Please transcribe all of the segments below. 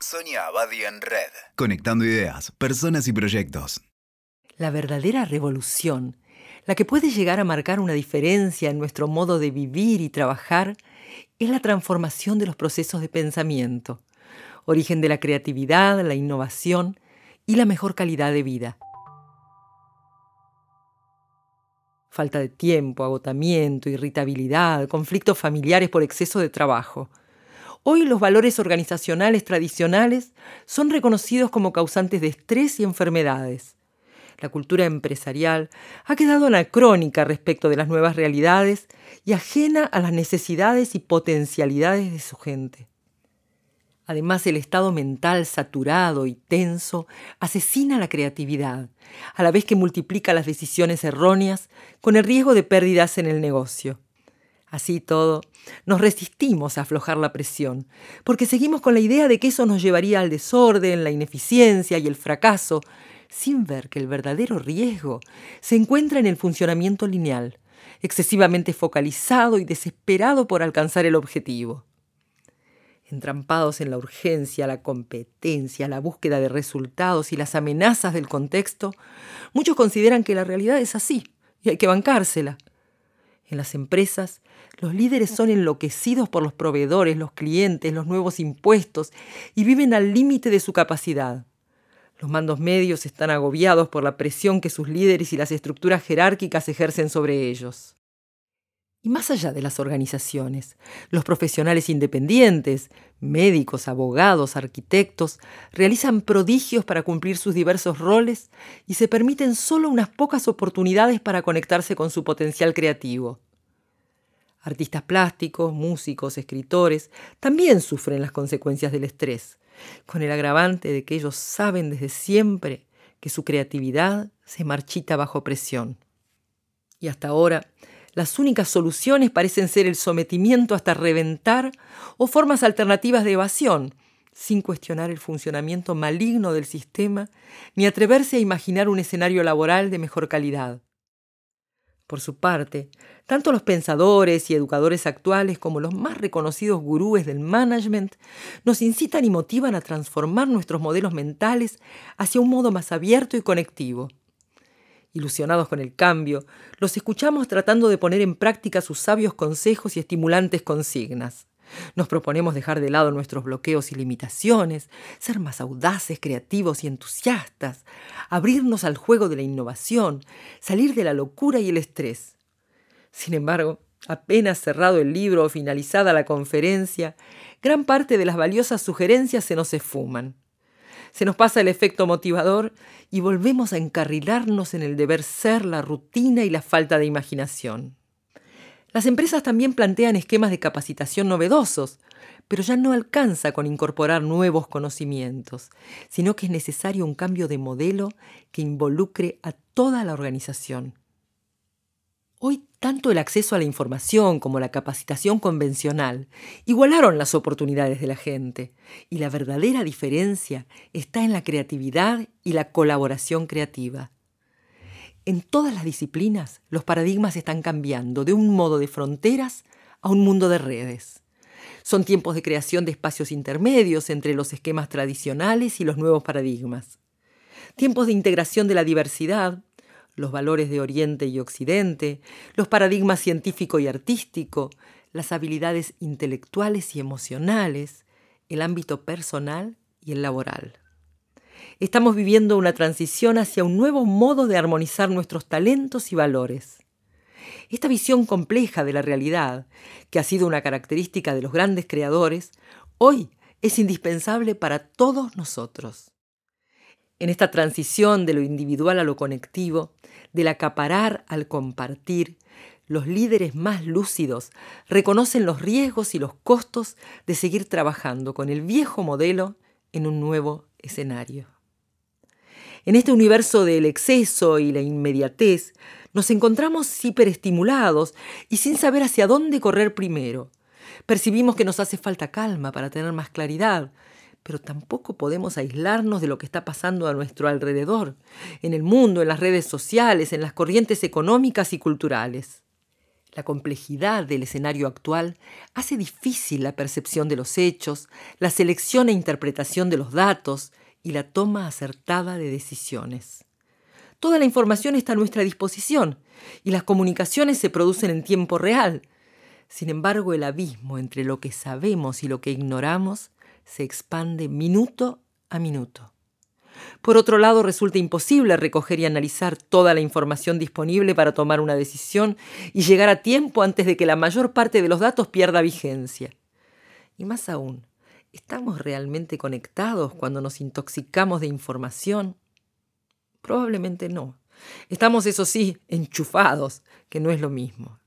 Sonia Abadi en Red. Conectando ideas, personas y proyectos. La verdadera revolución, la que puede llegar a marcar una diferencia en nuestro modo de vivir y trabajar, es la transformación de los procesos de pensamiento, origen de la creatividad, la innovación y la mejor calidad de vida. Falta de tiempo, agotamiento, irritabilidad, conflictos familiares por exceso de trabajo. Hoy los valores organizacionales tradicionales son reconocidos como causantes de estrés y enfermedades. La cultura empresarial ha quedado anacrónica respecto de las nuevas realidades y ajena a las necesidades y potencialidades de su gente. Además, el estado mental saturado y tenso asesina la creatividad, a la vez que multiplica las decisiones erróneas con el riesgo de pérdidas en el negocio. Así todo, nos resistimos a aflojar la presión, porque seguimos con la idea de que eso nos llevaría al desorden, la ineficiencia y el fracaso, sin ver que el verdadero riesgo se encuentra en el funcionamiento lineal, excesivamente focalizado y desesperado por alcanzar el objetivo entrampados en la urgencia, la competencia, la búsqueda de resultados y las amenazas del contexto, muchos consideran que la realidad es así y hay que bancársela. En las empresas, los líderes son enloquecidos por los proveedores, los clientes, los nuevos impuestos y viven al límite de su capacidad. Los mandos medios están agobiados por la presión que sus líderes y las estructuras jerárquicas ejercen sobre ellos. Y más allá de las organizaciones, los profesionales independientes, médicos, abogados, arquitectos, realizan prodigios para cumplir sus diversos roles y se permiten solo unas pocas oportunidades para conectarse con su potencial creativo. Artistas plásticos, músicos, escritores también sufren las consecuencias del estrés, con el agravante de que ellos saben desde siempre que su creatividad se marchita bajo presión. Y hasta ahora, las únicas soluciones parecen ser el sometimiento hasta reventar o formas alternativas de evasión, sin cuestionar el funcionamiento maligno del sistema ni atreverse a imaginar un escenario laboral de mejor calidad. Por su parte, tanto los pensadores y educadores actuales como los más reconocidos gurúes del management nos incitan y motivan a transformar nuestros modelos mentales hacia un modo más abierto y conectivo. Ilusionados con el cambio, los escuchamos tratando de poner en práctica sus sabios consejos y estimulantes consignas. Nos proponemos dejar de lado nuestros bloqueos y limitaciones, ser más audaces, creativos y entusiastas, abrirnos al juego de la innovación, salir de la locura y el estrés. Sin embargo, apenas cerrado el libro o finalizada la conferencia, gran parte de las valiosas sugerencias se nos esfuman se nos pasa el efecto motivador y volvemos a encarrilarnos en el deber ser, la rutina y la falta de imaginación. Las empresas también plantean esquemas de capacitación novedosos, pero ya no alcanza con incorporar nuevos conocimientos, sino que es necesario un cambio de modelo que involucre a toda la organización. Hoy tanto el acceso a la información como la capacitación convencional igualaron las oportunidades de la gente y la verdadera diferencia está en la creatividad y la colaboración creativa. En todas las disciplinas los paradigmas están cambiando de un modo de fronteras a un mundo de redes. Son tiempos de creación de espacios intermedios entre los esquemas tradicionales y los nuevos paradigmas. Tiempos de integración de la diversidad, los valores de Oriente y Occidente, los paradigmas científico y artístico, las habilidades intelectuales y emocionales, el ámbito personal y el laboral. Estamos viviendo una transición hacia un nuevo modo de armonizar nuestros talentos y valores. Esta visión compleja de la realidad, que ha sido una característica de los grandes creadores, hoy es indispensable para todos nosotros. En esta transición de lo individual a lo conectivo, del acaparar al compartir, los líderes más lúcidos reconocen los riesgos y los costos de seguir trabajando con el viejo modelo en un nuevo escenario. En este universo del exceso y la inmediatez, nos encontramos hiperestimulados y sin saber hacia dónde correr primero. Percibimos que nos hace falta calma para tener más claridad, pero tampoco podemos aislarnos de lo que está pasando a nuestro alrededor, en el mundo, en las redes sociales, en las corrientes económicas y culturales. La complejidad del escenario actual hace difícil la percepción de los hechos, la selección e interpretación de los datos y la toma acertada de decisiones. Toda la información está a nuestra disposición y las comunicaciones se producen en tiempo real. Sin embargo, el abismo entre lo que sabemos y lo que ignoramos se expande minuto a minuto. Por otro lado, resulta imposible recoger y analizar toda la información disponible para tomar una decisión y llegar a tiempo antes de que la mayor parte de los datos pierda vigencia. Y más aún, ¿estamos realmente conectados cuando nos intoxicamos de información? Probablemente no. Estamos, eso sí, enchufados, que no es lo mismo.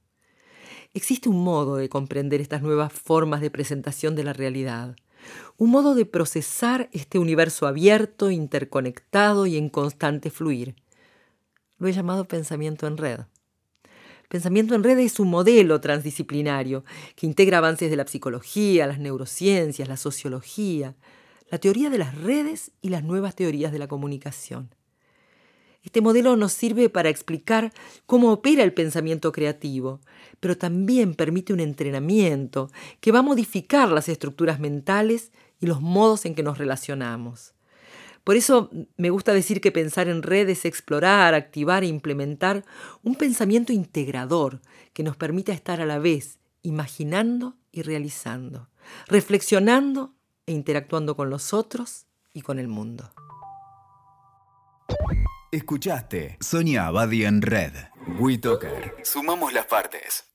Existe un modo de comprender estas nuevas formas de presentación de la realidad un modo de procesar este universo abierto, interconectado y en constante fluir. Lo he llamado pensamiento en red. Pensamiento en red es un modelo transdisciplinario que integra avances de la psicología, las neurociencias, la sociología, la teoría de las redes y las nuevas teorías de la comunicación. Este modelo nos sirve para explicar cómo opera el pensamiento creativo, pero también permite un entrenamiento que va a modificar las estructuras mentales y los modos en que nos relacionamos. Por eso me gusta decir que pensar en red es explorar, activar e implementar un pensamiento integrador que nos permita estar a la vez imaginando y realizando, reflexionando e interactuando con los otros y con el mundo. Escuchaste Sonia Abadi en Red. WeToker. Sumamos las partes.